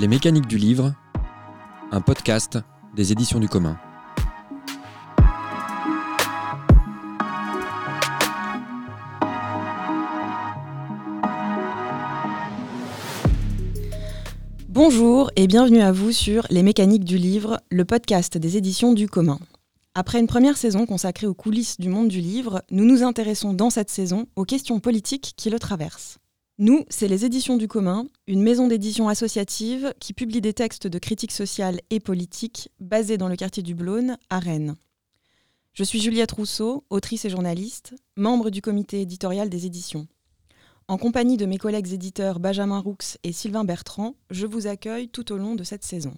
Les mécaniques du livre, un podcast des éditions du commun. Bonjour et bienvenue à vous sur Les mécaniques du livre, le podcast des éditions du commun. Après une première saison consacrée aux coulisses du monde du livre, nous nous intéressons dans cette saison aux questions politiques qui le traversent. Nous, c'est les éditions du commun, une maison d'édition associative qui publie des textes de critique sociale et politique basés dans le quartier du Blône, à Rennes. Je suis Juliette Rousseau, autrice et journaliste, membre du comité éditorial des éditions. En compagnie de mes collègues éditeurs Benjamin Roux et Sylvain Bertrand, je vous accueille tout au long de cette saison.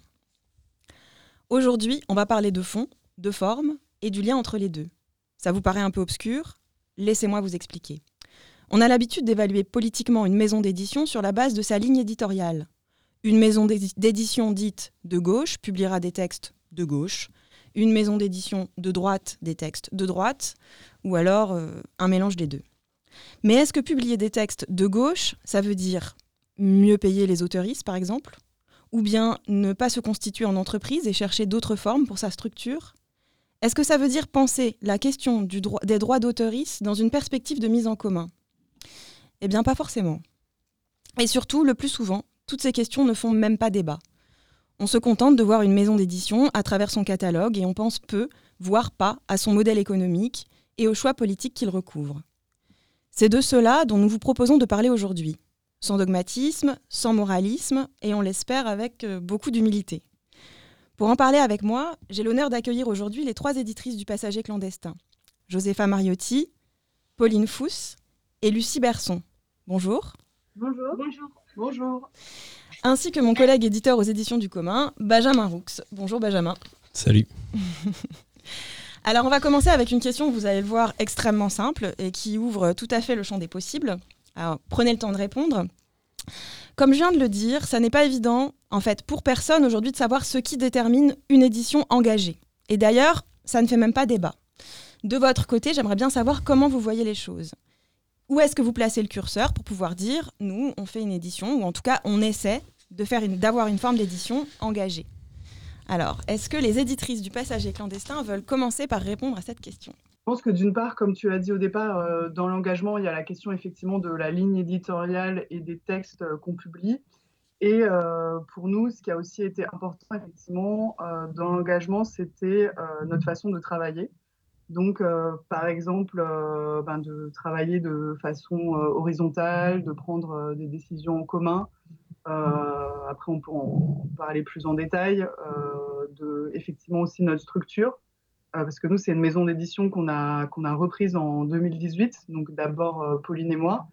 Aujourd'hui, on va parler de fond, de forme et du lien entre les deux. Ça vous paraît un peu obscur? Laissez-moi vous expliquer. On a l'habitude d'évaluer politiquement une maison d'édition sur la base de sa ligne éditoriale. Une maison d'édition dite de gauche publiera des textes de gauche, une maison d'édition de droite des textes de droite, ou alors euh, un mélange des deux. Mais est-ce que publier des textes de gauche, ça veut dire mieux payer les auteuristes, par exemple? Ou bien ne pas se constituer en entreprise et chercher d'autres formes pour sa structure? Est-ce que ça veut dire penser la question des droits d'auteurisme dans une perspective de mise en commun? Eh bien, pas forcément. Et surtout, le plus souvent, toutes ces questions ne font même pas débat. On se contente de voir une maison d'édition à travers son catalogue et on pense peu, voire pas, à son modèle économique et aux choix politiques qu'il recouvre. C'est de cela dont nous vous proposons de parler aujourd'hui, sans dogmatisme, sans moralisme et on l'espère avec euh, beaucoup d'humilité. Pour en parler avec moi, j'ai l'honneur d'accueillir aujourd'hui les trois éditrices du Passager clandestin. Josepha Mariotti, Pauline Fousse et Lucie Berson. Bonjour. Bonjour. Bonjour. Bonjour. Ainsi que mon collègue éditeur aux éditions du commun, Benjamin Roux. Bonjour Benjamin. Salut. Alors on va commencer avec une question, vous allez le voir, extrêmement simple et qui ouvre tout à fait le champ des possibles. Alors prenez le temps de répondre. Comme je viens de le dire, ça n'est pas évident, en fait, pour personne aujourd'hui de savoir ce qui détermine une édition engagée. Et d'ailleurs, ça ne fait même pas débat. De votre côté, j'aimerais bien savoir comment vous voyez les choses. Où est-ce que vous placez le curseur pour pouvoir dire, nous, on fait une édition, ou en tout cas, on essaie d'avoir une forme d'édition engagée Alors, est-ce que les éditrices du Passager clandestin veulent commencer par répondre à cette question? Je pense que d'une part, comme tu l'as dit au départ, euh, dans l'engagement, il y a la question effectivement de la ligne éditoriale et des textes euh, qu'on publie. Et euh, pour nous, ce qui a aussi été important effectivement dans l'engagement, c'était notre façon de travailler. Donc, par exemple, ben, de travailler de façon horizontale, de prendre des décisions en commun. après, on peut en parler plus en détail. de effectivement aussi notre structure euh, parce que nous, c'est une maison d'édition qu'on a, qu'on a reprise en 2018, donc d'abord euh, Pauline et moi.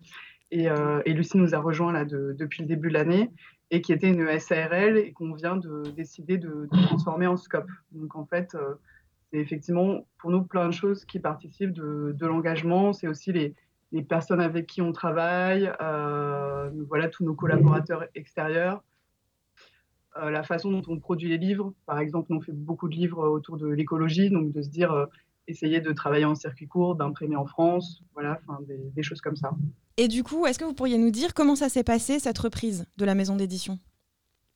Et, euh, Lucie nous a rejoint là depuis le début de l'année et qui était une SARL et qu'on vient de décider de, transformer en scope. Donc en fait, c'est effectivement pour nous plein de choses qui participent de, l'engagement. C'est aussi les, personnes avec qui on travaille, voilà tous nos collaborateurs extérieurs. Euh, la façon dont on produit les livres. Par exemple, on fait beaucoup de livres autour de l'écologie, donc de se dire euh, essayer de travailler en circuit court, d'imprimer en France, voilà, des, choses comme ça. Et du coup, est-ce que vous pourriez nous dire comment ça s'est passé cette reprise de la maison d'édition?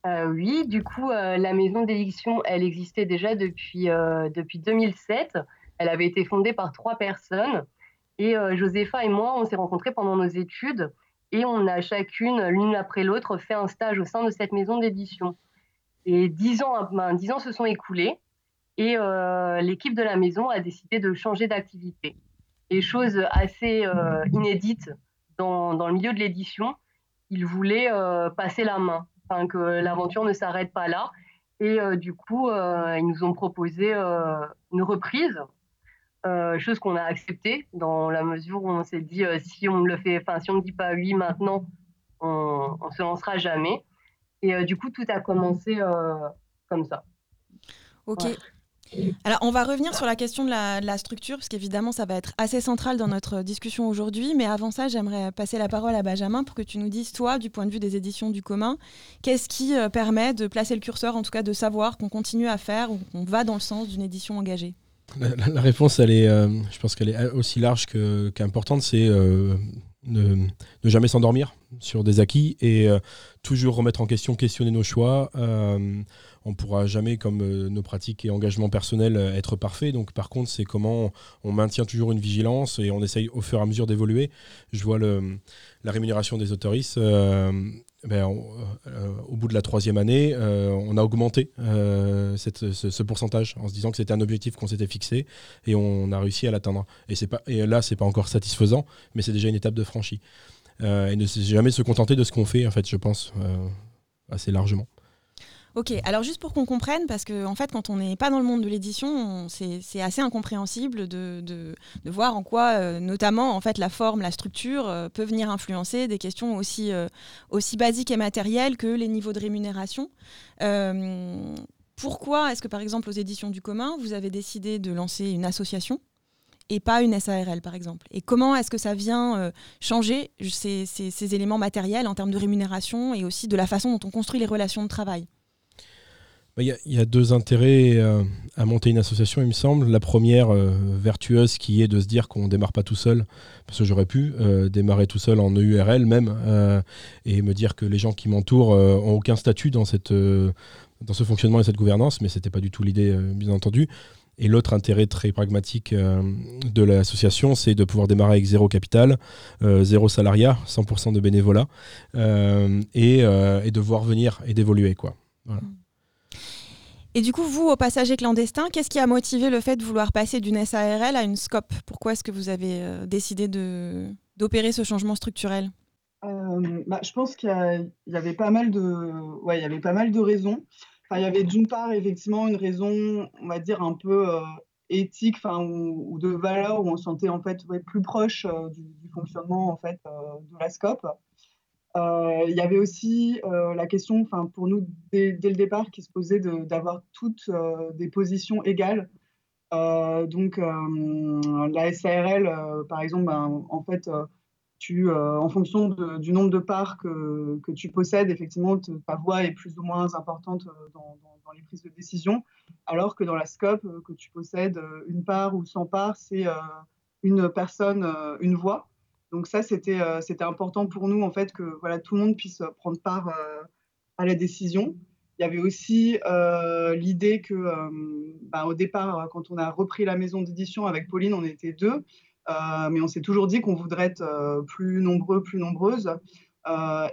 Euh, Oui, du coup, la maison d'édition, elle existait déjà depuis, depuis 2007. Elle avait été fondée par trois personnes. Et Josépha et moi, on s'est rencontrés pendant nos études et on a chacune, l'une après l'autre, fait un stage au sein de cette maison d'édition. Et dix ans, ben, dix ans se sont écoulés et euh, l'équipe de la maison a décidé de changer d'activité. Et chose assez euh, inédite dans, dans, le milieu de l'édition, ils voulaient euh, passer la main, enfin, que l'aventure ne s'arrête pas là. Et du coup, ils nous ont proposé une reprise, chose qu'on a acceptée dans la mesure où on s'est dit si on le fait, enfin si on ne dit pas oui maintenant, on, ne se lancera jamais. Et euh, du coup, tout a commencé euh, comme ça. Ok. Alors, on va revenir sur la question de la, structure, parce qu'évidemment, ça va être assez central dans notre discussion aujourd'hui. Mais avant ça, j'aimerais passer la parole à Benjamin pour que tu nous dises, toi, du point de vue des éditions du commun, qu'est-ce qui euh, permet de placer le curseur, en tout cas de savoir qu'on continue à faire ou qu'on va dans le sens d'une édition engagée? La, réponse, elle est, je pense qu'elle est aussi large qu'importante. c'est ne, jamais s'endormir sur des acquis et toujours remettre en question, questionner nos choix. Euh, on pourra jamais, comme euh, nos pratiques et engagements personnels, euh, être parfait. Donc, par contre, c'est comment on maintient toujours une vigilance et on essaye au fur et à mesure d'évoluer. Je vois la rémunération des autoristes. Ben, au bout de la troisième année, on a augmenté ce, pourcentage en se disant que c'était un objectif qu'on s'était fixé et on a réussi à l'atteindre. Et, c'est pas, et là, pas encore satisfaisant, mais c'est déjà une étape de franchie. et ne jamais se contenter de ce qu'on fait, en fait, je pense, assez largement. Ok, alors juste pour qu'on comprenne, parce que en fait, quand on n'est pas dans le monde de l'édition, c'est assez incompréhensible de, voir en quoi, euh, notamment, en fait, la forme, la structure euh, peut venir influencer des questions aussi, euh, aussi basiques et matérielles que les niveaux de rémunération. pourquoi est-ce que, par exemple, aux éditions du commun, vous avez décidé de lancer une association et pas une SARL, par exemple? Et comment est-ce que ça vient changer ces, éléments matériels en termes de rémunération et aussi de la façon dont on construit les relations de travail? Il y, a deux intérêts euh, à monter une association, il me semble. La première, euh, vertueuse, qui est de se dire qu'on ne démarre pas tout seul, parce que j'aurais pu euh, démarrer tout seul en EURL même, et me dire que les gens qui m'entourent ont aucun statut dans, ce fonctionnement et cette gouvernance, mais ce n'était pas du tout l'idée, bien entendu. Et l'autre intérêt très pragmatique de l'association, c'est de pouvoir démarrer avec zéro capital, zéro salariat, 100% de bénévolat, et, et, de voir venir et d'évoluer. quoi. Voilà. Mm. Et du coup, vous, au passager clandestin, qu'est-ce qui a motivé le fait de vouloir passer d'une SARL à une SCOP Pourquoi est-ce que vous avez euh, décidé d'opérer ce changement structurel? Euh, bah, Je pense qu'il y, avait pas mal de, ouais, y avait pas mal de raisons. Il y avait d'une part effectivement une raison, on va dire un peu euh, éthique, ou, de valeur où on se sentait en fait plus proche du, du, fonctionnement en fait de la SCOP. Euh, il y avait aussi euh, la question, pour nous dès, le départ, qui se posait d'avoir toutes euh, des positions égales. donc la SARL, par exemple, ben, en fait, tu, en fonction du nombre de parts que, que, tu possèdes, effectivement, ta voix est plus ou moins importante dans, dans, les prises de décision, alors que dans la SCOP, que tu possèdes une part ou 100 parts, c'est une personne, une voix. Donc ça, euh, c'était important pour nous, en fait, que voilà, tout le monde puisse prendre part euh, à la décision. Il y avait aussi euh, l'idée que, bah, au départ, quand on a repris la maison d'édition avec Pauline, on était deux, mais on s'est toujours dit qu'on voudrait être plus nombreux, plus nombreuses.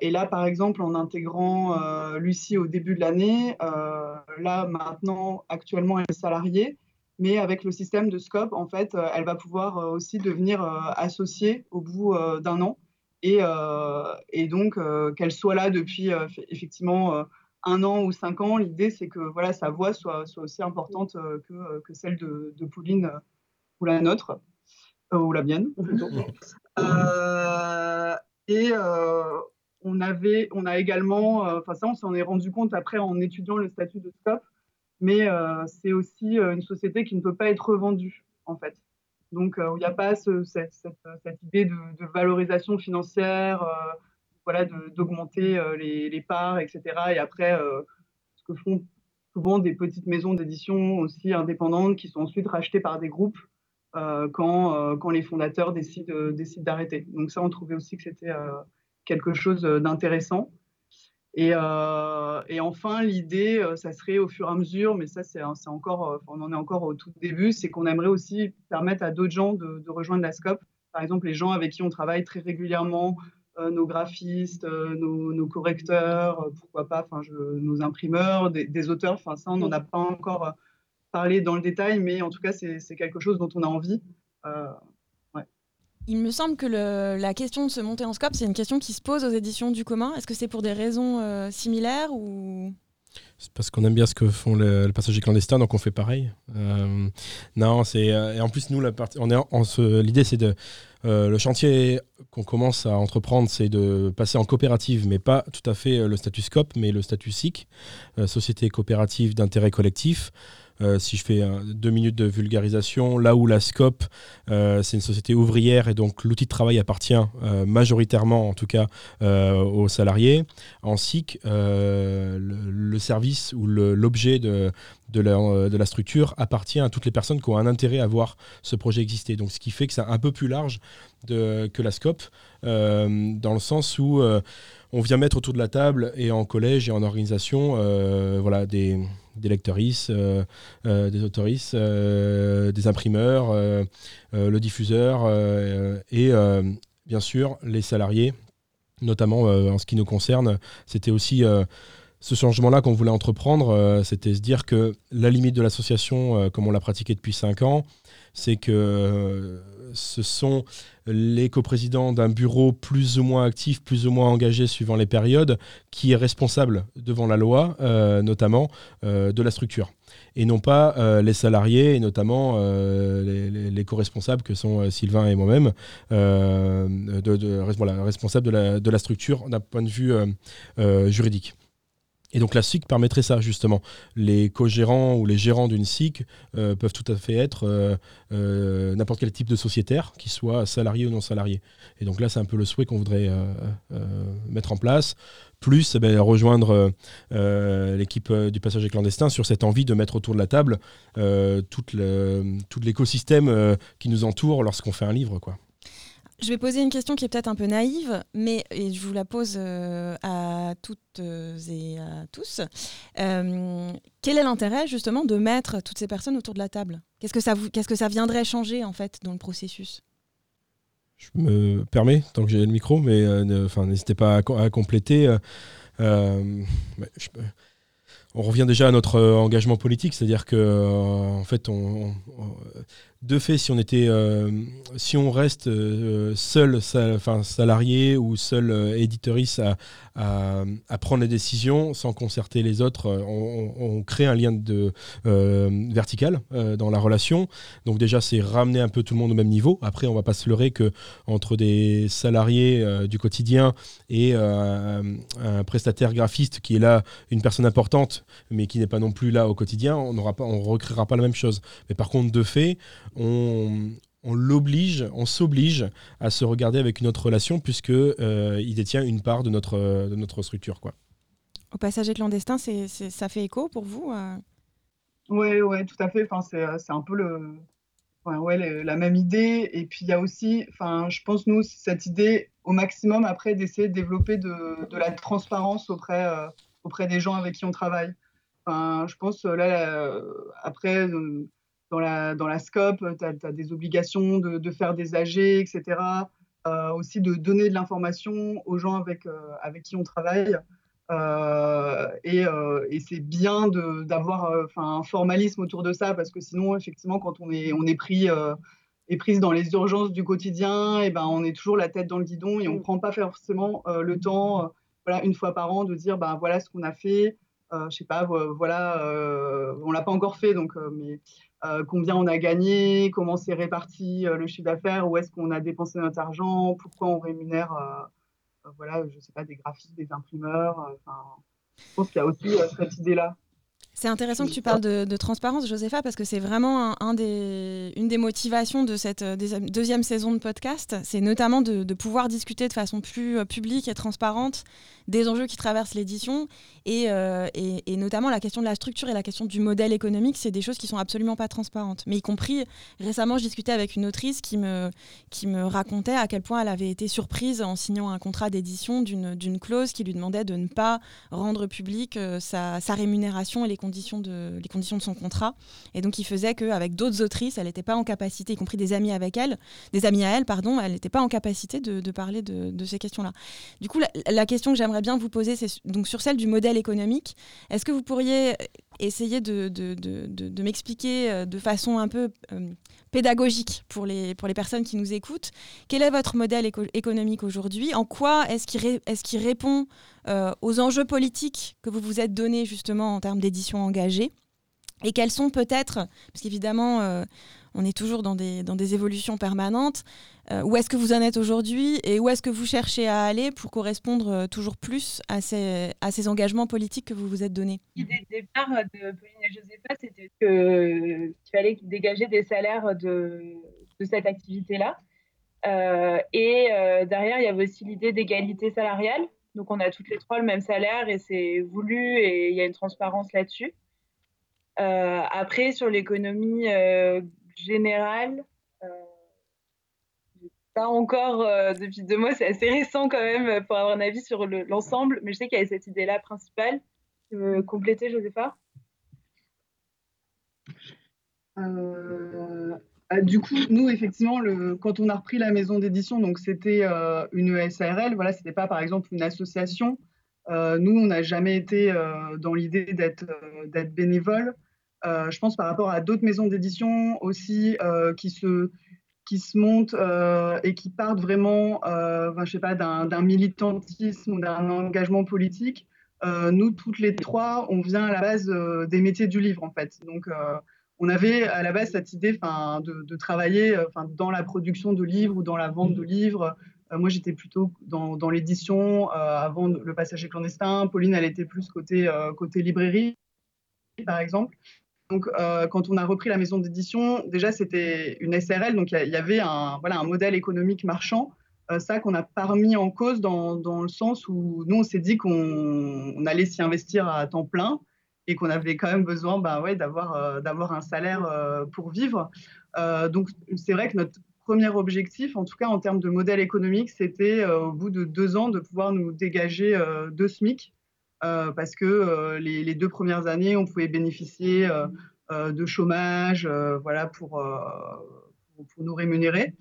et là, par exemple, en intégrant Lucie au début de l'année, là, maintenant, actuellement, elle est salariée mais avec le système de Scope, en fait, euh, elle va pouvoir euh, aussi devenir euh, associée au bout d'un an. Et, et donc, qu'elle soit là depuis effectivement un an ou cinq ans, l'idée, c'est que voilà, sa voix soit, soit aussi importante que, que celle de, de, Pauline ou la nôtre, ou la mienne. et on, avait, on a également, enfin ça, on s'en est rendu compte après en étudiant le statut de Scope, mais euh, c'est aussi euh, une société qui ne peut pas être revendue, en fait. Donc, euh, il n'y a pas cette, idée de, valorisation financière, voilà, d'augmenter les, parts, etc. Et après, ce que font souvent des petites maisons d'édition aussi indépendantes qui sont ensuite rachetées par des groupes quand, les fondateurs décident d'arrêter. Donc ça, on trouvait aussi que c'était quelque chose d'intéressant. Euh, et, enfin, l'idée, euh, ça serait au fur et à mesure, mais ça, c'est encore, euh, on en est encore au tout début, c'est qu'on aimerait aussi permettre à d'autres gens de, rejoindre la SCOP. Par exemple, les gens avec qui on travaille très régulièrement, nos graphistes, nos, correcteurs, pourquoi pas, enfin, nos imprimeurs, des, auteurs. Enfin, ça, on n'en a pas encore parlé dans le détail, mais en tout cas, c'est quelque chose dont on a envie. Il me semble que la question de se monter en scope, c'est une question qui se pose aux éditions du commun. Est-ce que c'est pour des raisons euh, similaires ou? C'est parce qu'on aime bien ce que font le, le passager clandestin, donc on fait pareil. Euh, non, c'est euh, et en plus nous on est en, l'idée c'est de le chantier qu'on commence à entreprendre, c'est de passer en coopérative, mais pas tout à fait le statut SCOP, mais le statut SIC, société coopérative d'intérêt collectif. Euh, si je fais deux minutes de vulgarisation, là où la SCOP, euh, c'est une société ouvrière et donc l'outil de travail appartient euh, majoritairement, en tout cas, aux salariés. En SIC, le, service ou l'objet de, la, structure appartient à toutes les personnes qui ont un intérêt à voir ce projet exister. Donc, ce qui fait que c'est un peu plus large que la SCOP. Dans le sens où on vient mettre autour de la table et en collège et en organisation voilà, des, des des autoristes, des imprimeurs, le diffuseur et bien sûr les salariés, notamment en ce qui nous concerne. C'était aussi ce changement-là qu'on voulait entreprendre, euh, c'était se dire que la limite de l'association, euh, comme on l'a pratiqué depuis 5 ans, c'est que euh, ce sont les coprésidents d'un bureau plus ou moins actif, plus ou moins engagé suivant les périodes, qui est responsable devant la loi, notamment, de la structure. Et non pas les salariés, et notamment les, co-responsables que sont Sylvain et moi-même, responsables de la structure d'un point de vue juridique. Et donc la SIC permettrait ça justement. Les co-gérants ou les gérants d'une SIC euh, peuvent tout à fait être euh, euh, n'importe quel type de sociétaire, qu'il soit salarié ou non salarié. Et donc là, c'est un peu le souhait qu'on voudrait mettre en place. Plus eh ben, rejoindre l'équipe du passager clandestin sur cette envie de mettre autour de la table tout l'écosystème qui nous entoure lorsqu'on fait un livre. quoi. Je vais poser une question qui est peut-être un peu naïve, mais et je vous la pose euh, à toutes et à tous. Euh, quel est l'intérêt justement de mettre toutes ces personnes autour de la table? Qu'est-ce que ça qu'est-ce que ça viendrait changer en fait dans le processus? Je me permets, tant que j'ai le micro, mais euh, n'hésitez pas à, compléter. on revient déjà à notre engagement politique, c'est-à-dire que en fait, on, de fait, si on était, euh, si on reste euh, seul, salarié ou seul euh, éditoriste à, prendre les décisions sans concerter les autres, on, crée un lien de vertical dans la relation. Donc déjà, c'est ramener un peu tout le monde au même niveau. Après, on va pas se leurrer que entre des salariés du quotidien et un prestataire graphiste qui est là, une personne importante, mais qui n'est pas non plus là au quotidien, on on recréera pas la même chose. Mais par contre, de fait on, l'oblige, on s'oblige à se regarder avec une autre relation puisque euh, il détient une part de notre, de notre structure. Quoi. Au passager clandestin, c'est, ça fait écho pour vous Oui, euh? ouais, tout à fait. Enfin, c'est, un peu le, ouais, la même idée. Et puis il y a aussi, enfin, je pense nous cette idée au maximum après d'essayer de développer de, de la transparence auprès, euh, auprès des gens avec qui on travaille. Enfin, je pense là, après dans la, dans la scope, tu as, des obligations de, de, faire des AG, etc. Euh, aussi de donner de l'information aux gens avec, euh, avec qui on travaille. Euh, et, et c'est bien d'avoir un formalisme autour de ça, parce que sinon, effectivement, quand on est, on est pris et prise dans les urgences du quotidien, et ben, on est toujours la tête dans le guidon et on ne prend pas forcément le temps, voilà, une fois par an, de dire ben, voilà ce qu'on a fait. je sais pas, voilà, on l'a pas encore fait, donc, mais euh, combien on a gagné, comment c'est réparti euh, le chiffre d'affaires, où est-ce qu'on a dépensé notre argent, pourquoi on rémunère, euh, voilà, je sais pas, des graphistes, des imprimeurs. je pense qu'il y a aussi cette idée-là. C'est intéressant que tu parles de, transparence, Josepha, parce que c'est vraiment un, des, une des motivations de cette euh, deuxième saison de podcast. C'est notamment de, pouvoir discuter de façon plus euh, publique et transparente des enjeux qui traversent l'édition euh, et, et, notamment la question de la structure et la question du modèle économique. C'est des choses qui sont absolument pas transparentes. Mais y compris, récemment, je discutais avec une autrice qui me, qui me racontait à quel point elle avait été surprise en signant un contrat d'édition d'une clause qui lui demandait de ne pas rendre public sa, sa rémunération et les conditions de, les conditions de son contrat. Et donc, il faisait qu'avec d'autres autrices, elle n'était pas en capacité, y compris des amis avec elle, des amis à elle, pardon, elle n'était pas en capacité de, parler de, ces questions-là. Du coup, la, question que j'aimerais bien vous poser, c'est donc sur celle du modèle économique. Est-ce que vous pourriez essayer de, m'expliquer euh, de façon un peu euh, pédagogique pour les, personnes qui nous écoutent. Quel est votre modèle économique aujourd'hui? En quoi est-ce qu'il répond euh, aux enjeux politiques que vous vous êtes donnés justement en termes d'édition engagée? Et quels sont peut-être, parce qu'évidemment, on est toujours dans des, dans des évolutions permanentes, euh, où est-ce que vous en êtes aujourd'hui et où est-ce que vous cherchez à aller pour correspondre toujours plus à ces, à ces engagements politiques que vous vous êtes donnés? L'idée de départ de Pauline et Josepha, c'était qu'il fallait dégager des salaires de, de cette activité-là. et derrière, il y avait aussi l'idée d'égalité salariale. Donc on a toutes les trois le même salaire et c'est voulu et il y a une transparence là-dessus. Euh, après, sur l'économie générale, euh, pas encore depuis deux mois, c'est assez récent quand même pour avoir un avis sur l'ensemble, mais je sais qu'il y avait cette idée-là principale. Tu veux compléter, Josépha euh, du coup, nous, effectivement, quand on a repris la maison d'édition, donc c'était euh, une SARL, voilà, c'était pas par exemple une association. Nous, on n'a jamais été dans l'idée d'être bénévole. Je pense par rapport à d'autres maisons d'édition aussi qui se qui se montent et qui partent vraiment, d'un militantisme ou d'un engagement politique. nous, toutes les trois, on vient à la base des métiers du livre, en fait. Donc, on avait à la base cette idée de, travailler euh, dans la production de livres ou dans la vente de livres. Euh, moi, j'étais plutôt dans, l'édition euh, avant le passage clandestin. Pauline, elle était plus côté librairie, par exemple. Donc, quand on a repris la maison d'édition, déjà, c'était une SRL, donc il y, avait un, modèle économique marchand. ça qu'on n'a pas remis en cause dans, le sens où nous, on s'est dit qu'on allait s'y investir à temps plein et qu'on avait quand même besoin bah, ouais, d'avoir, euh, un salaire euh, pour vivre. Euh, donc c'est vrai que notre premier objectif, en tout cas en termes de modèle économique, c'était au bout de deux ans de pouvoir nous dégager deux SMIC, parce que les, deux premières années, on pouvait bénéficier de chômage voilà, pour, pour, nous rémunérer.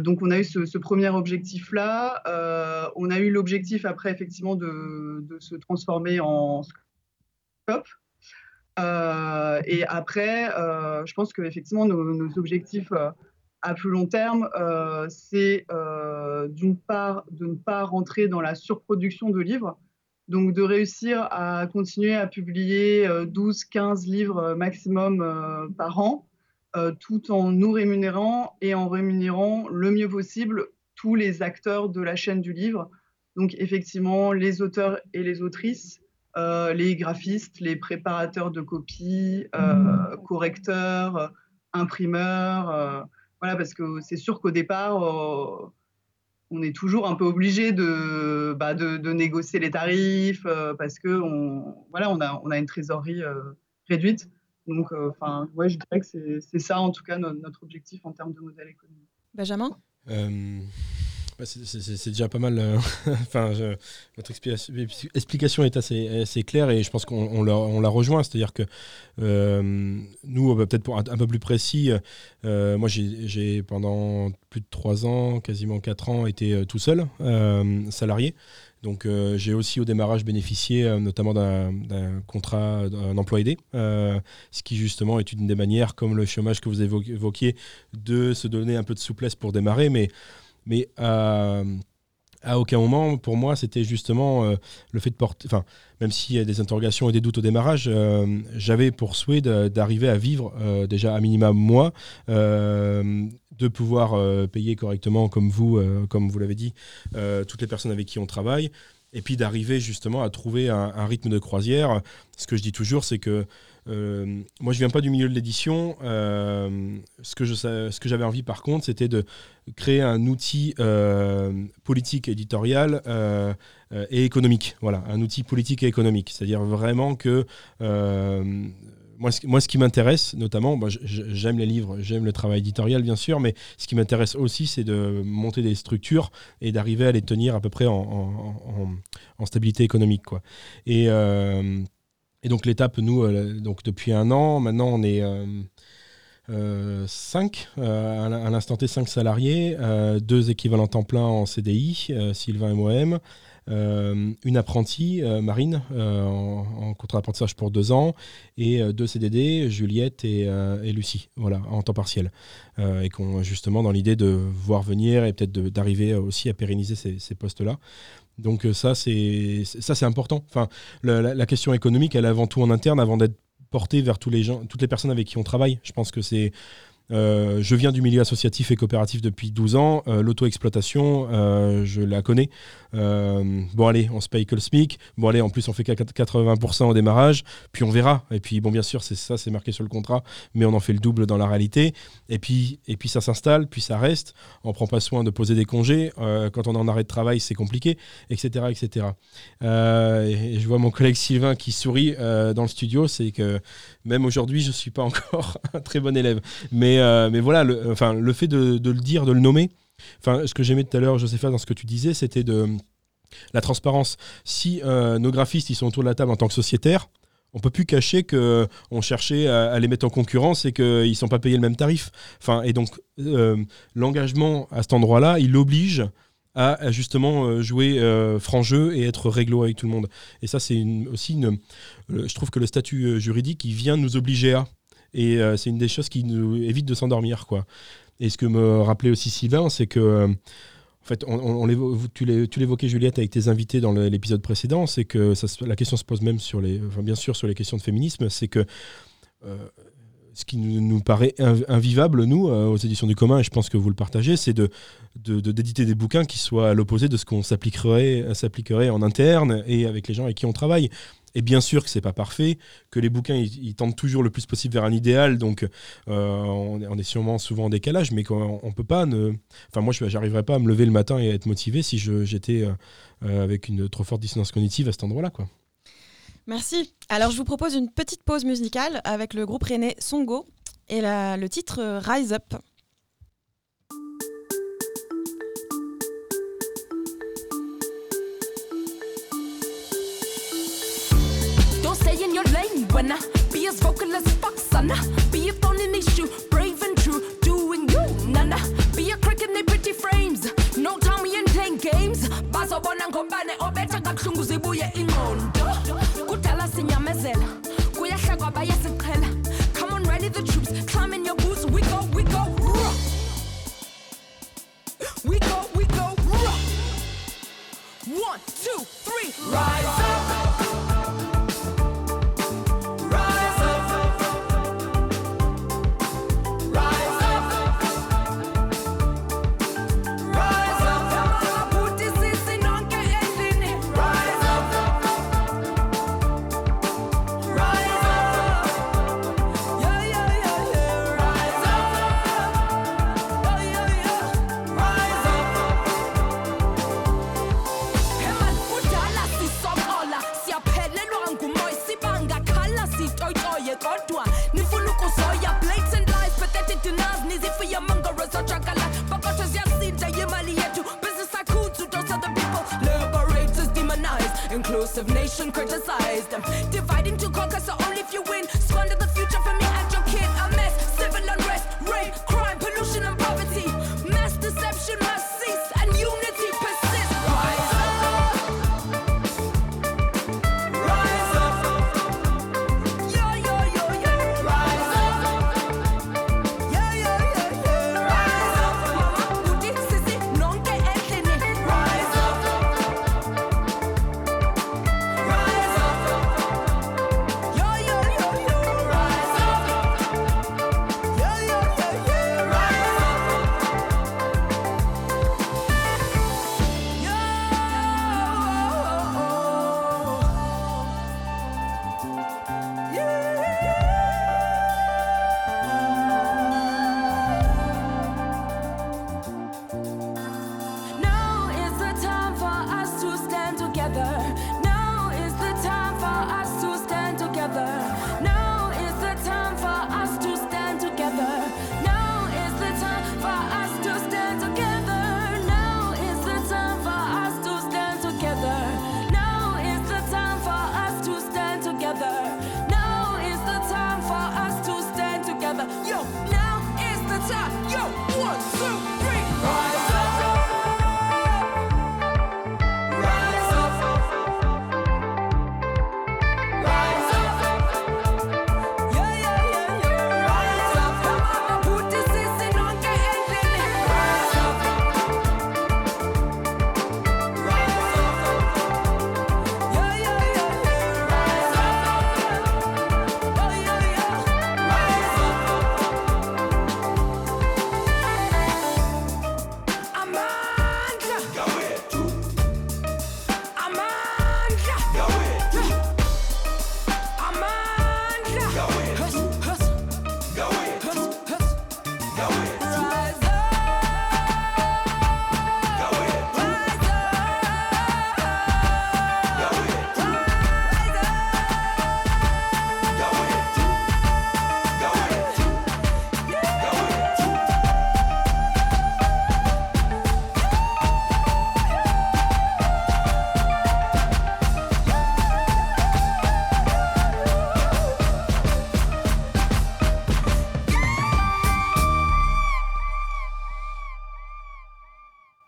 donc on a eu ce, premier objectif-là. on a eu l'objectif après effectivement de, se transformer en euh, et après, euh, je pense qu'effectivement, nos, nos objectifs euh, à plus long terme, c'est d'une part de ne pas rentrer dans la surproduction de livres, donc de réussir à continuer à publier 12-15 livres maximum par an, tout en nous rémunérant et en rémunérant le mieux possible tous les acteurs de la chaîne du livre. Donc effectivement, les auteurs et les autrices, euh, les graphistes, les préparateurs de copies, euh, correcteurs, imprimeurs. Euh, voilà, parce que c'est sûr qu'au départ, on est toujours un peu obligé de, bah, de, négocier les tarifs parce que on, voilà, on, a, on a une trésorerie réduite. Donc, enfin, ouais, je dirais que c'est ça en tout cas notre, objectif en termes de modèle économique. Benjamin? Bah, c'est déjà pas mal. Euh, votre explication est assez, claire et je pense qu'on la, rejoint. C'est-à-dire que euh, nous, peut-être pour un, peu plus précis, euh, moi j'ai pendant plus de trois ans, quasiment quatre ans, été tout seul, salarié. Donc j'ai aussi au démarrage bénéficié notamment d'un contrat d'un emploi aidé, ce qui justement est une des manières, comme le chômage que vous évoquiez, de se donner un peu de souplesse pour démarrer. Mais euh, à aucun moment, pour moi, c'était justement euh, le fait de porter. Enfin, même s'il y a des interrogations et des doutes au démarrage, euh, j'avais pour souhait d'arriver à vivre déjà à minimum moi, de pouvoir payer correctement, comme vous, comme vous l'avez dit, toutes les personnes avec qui on travaille. Et puis d'arriver justement à trouver un, rythme de croisière. Ce que je dis toujours, c'est que euh, moi, je viens pas du milieu de l'édition. Euh, ce que j'avais envie, par contre, c'était de créer un outil euh, politique, éditorial et économique. Voilà, un outil politique et économique. C'est-à-dire vraiment que moi, ce, moi, ce qui m'intéresse, notamment, bah, j'aime les livres, j'aime le travail éditorial, bien sûr, mais ce qui m'intéresse aussi, c'est de monter des structures et d'arriver à les tenir à peu près en, en stabilité économique. Quoi. Et et donc l'étape, nous, euh, donc depuis un an, maintenant on est 5, euh, euh, à l'instant T 5 salariés, deux équivalents temps plein en CDI, Sylvain et moi-même. Une apprentie, Marine, en, contrat d'apprentissage pour deux ans, et deux CDD, Juliette et, Lucie, voilà, en temps partiel. et qu'on justement dans l'idée de voir venir et peut-être d'arriver aussi à pérenniser ces, postes-là. Donc euh, ça, c'est ça, c'est important. Enfin, la, question économique, elle est avant tout en interne, avant d'être portée vers tous les gens, toutes les personnes avec qui on travaille. Je pense que c'est euh, je viens du milieu associatif et coopératif depuis 12 ans. Euh, l'auto-exploitation, euh, je la connais. bon, allez, on se paye que le SMIC. Bon, allez, en plus, on fait 80% au démarrage. Puis on verra. Et puis, bon, bien sûr, c'est ça, c'est marqué sur le contrat, mais on en fait le double dans la réalité. Et puis, et puis ça s'installe, puis ça reste. On prend pas soin de poser des congés. quand on est en arrêt de travail, c'est compliqué, etc. etc. et je vois mon collègue Sylvain qui sourit dans le studio. C'est que même aujourd'hui, je suis pas encore un très bon élève. Mais euh, mais, voilà, le, enfin, le fait de, le dire, de le nommer, enfin, ce que j'aimais tout à l'heure, Josépha, dans ce que tu disais, c'était de la transparence. Si euh, nos graphistes ils sont autour de la table en tant que sociétaires, on peut plus cacher que on cherchait à, les mettre en concurrence et qu'ils ne sont pas payés le même tarif. Enfin, et donc euh, l'engagement à cet endroit-là, il oblige à, justement euh, jouer franc jeu et être réglo avec tout le monde. Et ça, c'est aussi une. je trouve que le statut juridique, il vient nous obliger à. Et c'est une des choses qui nous évite de s'endormir, quoi. Et ce que me rappelait aussi Sylvain, c'est que en fait, on, tu l'évoquais Juliette avec tes invités dans l'épisode précédent, c'est que la question se pose même sur les, bien sûr sur les questions de féminisme, c'est que euh, ce qui nous, paraît invivable, nous, euh, aux éditions du commun, et je pense que vous le partagez, c'est de, d'éditer des bouquins qui soient à l'opposé de ce qu'on s'appliquerait en interne et avec les gens avec qui on travaille. Et bien sûr que c'est pas parfait, que les bouquins ils, tendent toujours le plus possible vers un idéal, donc euh, on, est, sûrement souvent en décalage, mais on, on peut pas ne. Enfin, moi, je n'arriverais pas à me lever le matin et à être motivé si j'étais euh, euh, avec une trop forte dissonance cognitive à cet endroit-là, quoi. Merci. Alors, je vous propose une petite pause musicale avec le groupe René Songo et le titre Rise Up. Wanna be as vocal as fuck, son. Be a thorn in issue, brave and true, doing you, nana. Be a crick in the pretty frames, no time we ain't playing games. bazobona ngombane obetha kabuhlungu zibuye ingqondo. Kudala sinyamezela kuyahlekwa bayasiqhela. Come on rally the troops climb in your boots. We go we go we go we go one two three rise criticized them. Dividing to conquer, so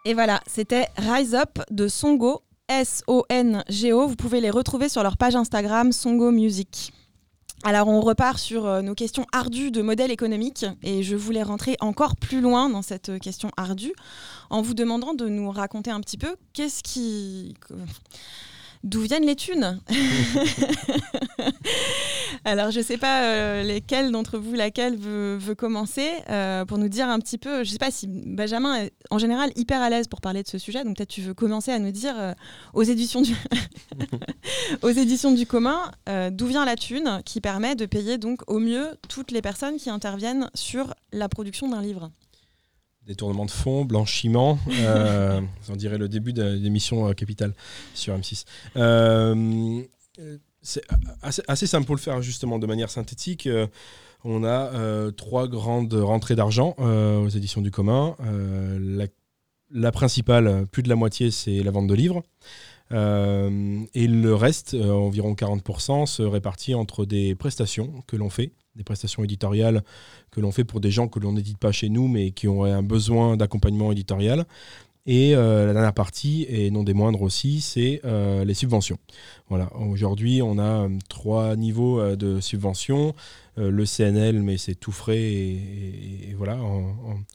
Et voilà, c'était Rise Up de Songo, S-O-N-G-O. Vous pouvez les retrouver sur leur page Instagram Songo Music. Alors on repart sur euh, nos questions ardues de modèle économique et je voulais rentrer encore plus loin dans cette question ardue en vous demandant de nous raconter un petit peu qu'est-ce qui d'où viennent les thunes Alors, je ne sais pas euh, d'entre vous, laquelle veut, commencer euh, pour nous dire un petit peu. Je ne sais pas si Benjamin est en général hyper à l'aise pour parler de ce sujet, donc peut-être tu veux commencer à nous dire euh, aux, éditions du aux éditions du commun d'où vient la thune qui permet de payer donc au mieux toutes les personnes qui interviennent sur la production d'un livre détournement de fonds, blanchiment. Euh, on dirait le début de l'émission Capital sur M6. Euh, c'est assez, simple pour le faire justement de manière synthétique. Euh, on a euh, trois grandes rentrées d'argent aux éditions du commun. La, principale, plus de la moitié, c'est la vente de livres. et le reste, environ 40%, se répartit entre des prestations que l'on fait, des prestations éditoriales que l'on fait pour des gens que l'on n'édite pas chez nous, mais qui auraient un besoin d'accompagnement éditorial. Et euh, la dernière partie, et non des moindres aussi, c'est euh, les subventions. Voilà. Aujourd'hui, on a euh, trois niveaux de subventions. le CNL, mais c'est tout frais, et, voilà,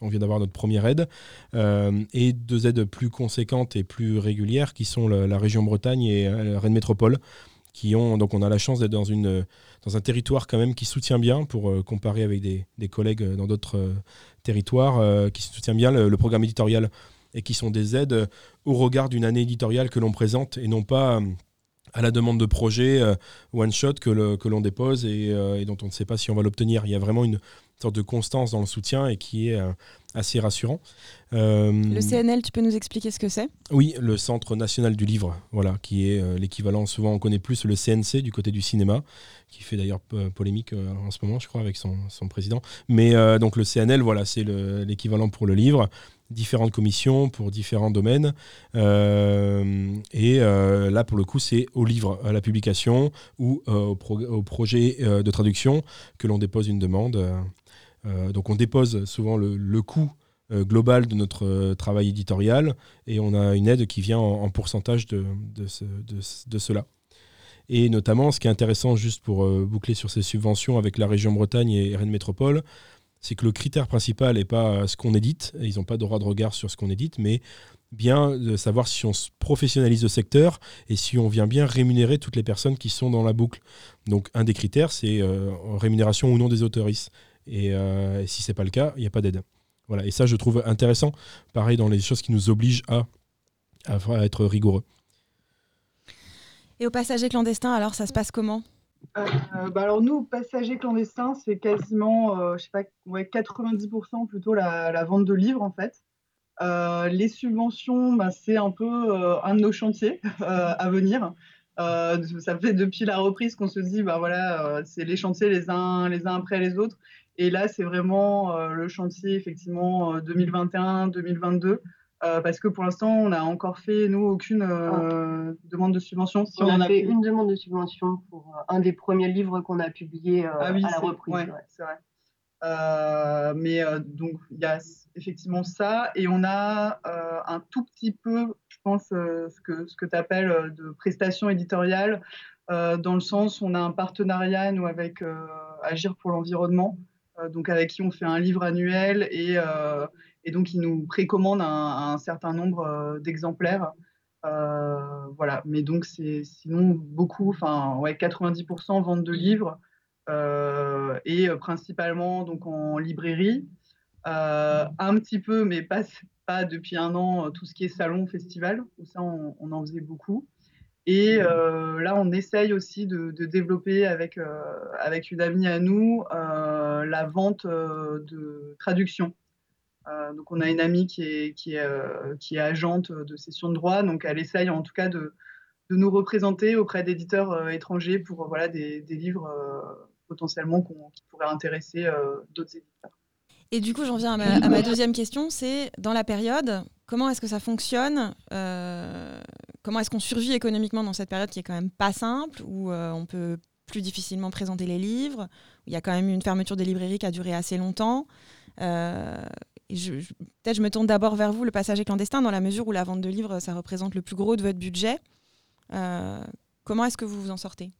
on, vient d'avoir notre première aide. et deux aides plus conséquentes et plus régulières, qui sont la, région Bretagne et Rennes Métropole, qui ont, donc on a la chance d'être dans, une, dans un territoire quand même qui soutient bien, pour comparer avec des, des collègues dans d'autres territoires, qui soutient bien le programme éditorial et qui sont des aides euh, au regard d'une année éditoriale que l'on présente et non pas euh, à la demande de projet euh, one shot que, l'on dépose et, dont on ne sait pas si on va l'obtenir. Il y a vraiment une sorte de constance dans le soutien et qui est assez rassurant. le CNL, tu peux nous expliquer ce que c'est? Oui, le Centre national du livre, voilà, qui est l'équivalent, souvent on connaît plus le CNC du côté du cinéma, qui fait d'ailleurs polémique en ce moment, je crois, avec son, son président. Mais donc le CNL, voilà, c'est l'équivalent pour le livre différentes commissions pour différents domaines. Euh, et euh, là, pour le coup, c'est au livre, à la publication ou euh, au, projet de traduction que l'on dépose une demande. Donc on dépose souvent le, coût global de notre travail éditorial et on a une aide qui vient en, pourcentage de, cela. Et notamment, ce qui est intéressant, juste pour boucler sur ces subventions avec la région Bretagne et Rennes Métropole, c'est que le critère principal n'est pas ce qu'on édite, ils n'ont pas de droit de regard sur ce qu'on édite, mais bien de savoir si on se professionnalise le secteur et si on vient bien rémunérer toutes les personnes qui sont dans la boucle. Donc un des critères, c'est euh, rémunération ou non des autoristes. Et, euh, si ce n'est pas le cas, il n'y a pas d'aide. Voilà. Et ça, je trouve intéressant. Pareil dans les choses qui nous obligent à, à être rigoureux. Et au passager clandestin, alors ça se passe comment? Euh, bah alors nous, passagers clandestins, c'est quasiment, euh, je sais pas, ouais, 90% plutôt la, vente de livres en fait. Euh, les subventions, bah, c'est un peu un de nos chantiers à venir. ça fait depuis la reprise qu'on se dit, bah voilà, c'est les chantiers les uns, les uns après les autres. Et là, c'est vraiment le chantier effectivement 2021-2022. Euh, parce que pour l'instant, on n'a encore fait, nous, aucune euh, demande de subvention. Si on, a, fait une demande de subvention pour euh, un des premiers livres qu'on a publié ah à la reprise. c'est vrai. mais donc, il y a effectivement ça. Et on a un tout petit peu, je pense, ce que, ce que tu appelles de prestations éditoriales, dans le sens où on a un partenariat, nous, avec Agir pour l'environnement, donc avec qui on fait un livre annuel et et donc, ils nous précommandent un, un certain nombre euh, d'exemplaires. Euh, voilà, mais donc c'est sinon beaucoup, enfin ouais, 90% vente de livres euh, et principalement donc en librairie. un petit peu, mais pas, pas depuis un an, tout ce qui est salon, festival, où ça on, en faisait beaucoup. Et là, on essaye aussi de, de développer avec, avec une amie à nous la vente de traduction. Euh, donc on a une amie qui est, qui, est, euh, agente de session de droit, donc elle essaye en tout cas de, de nous représenter auprès d'éditeurs euh, étrangers pour voilà, des, des livres potentiellement qui pourraient intéresser d'autres éditeurs. Et du coup, j'en viens à ma, deuxième question, c'est dans la période, comment est-ce que ça fonctionne Comment est-ce qu'on survit économiquement dans cette période qui est quand même pas simple, où on peut plus difficilement présenter les livres, il y a quand même une fermeture des librairies qui a duré assez longtemps peut-être je me tourne d'abord vers vous, le passage clandestin, dans la mesure où la vente de livres, ça représente le plus gros de votre budget. comment est-ce que vous vous en sortez?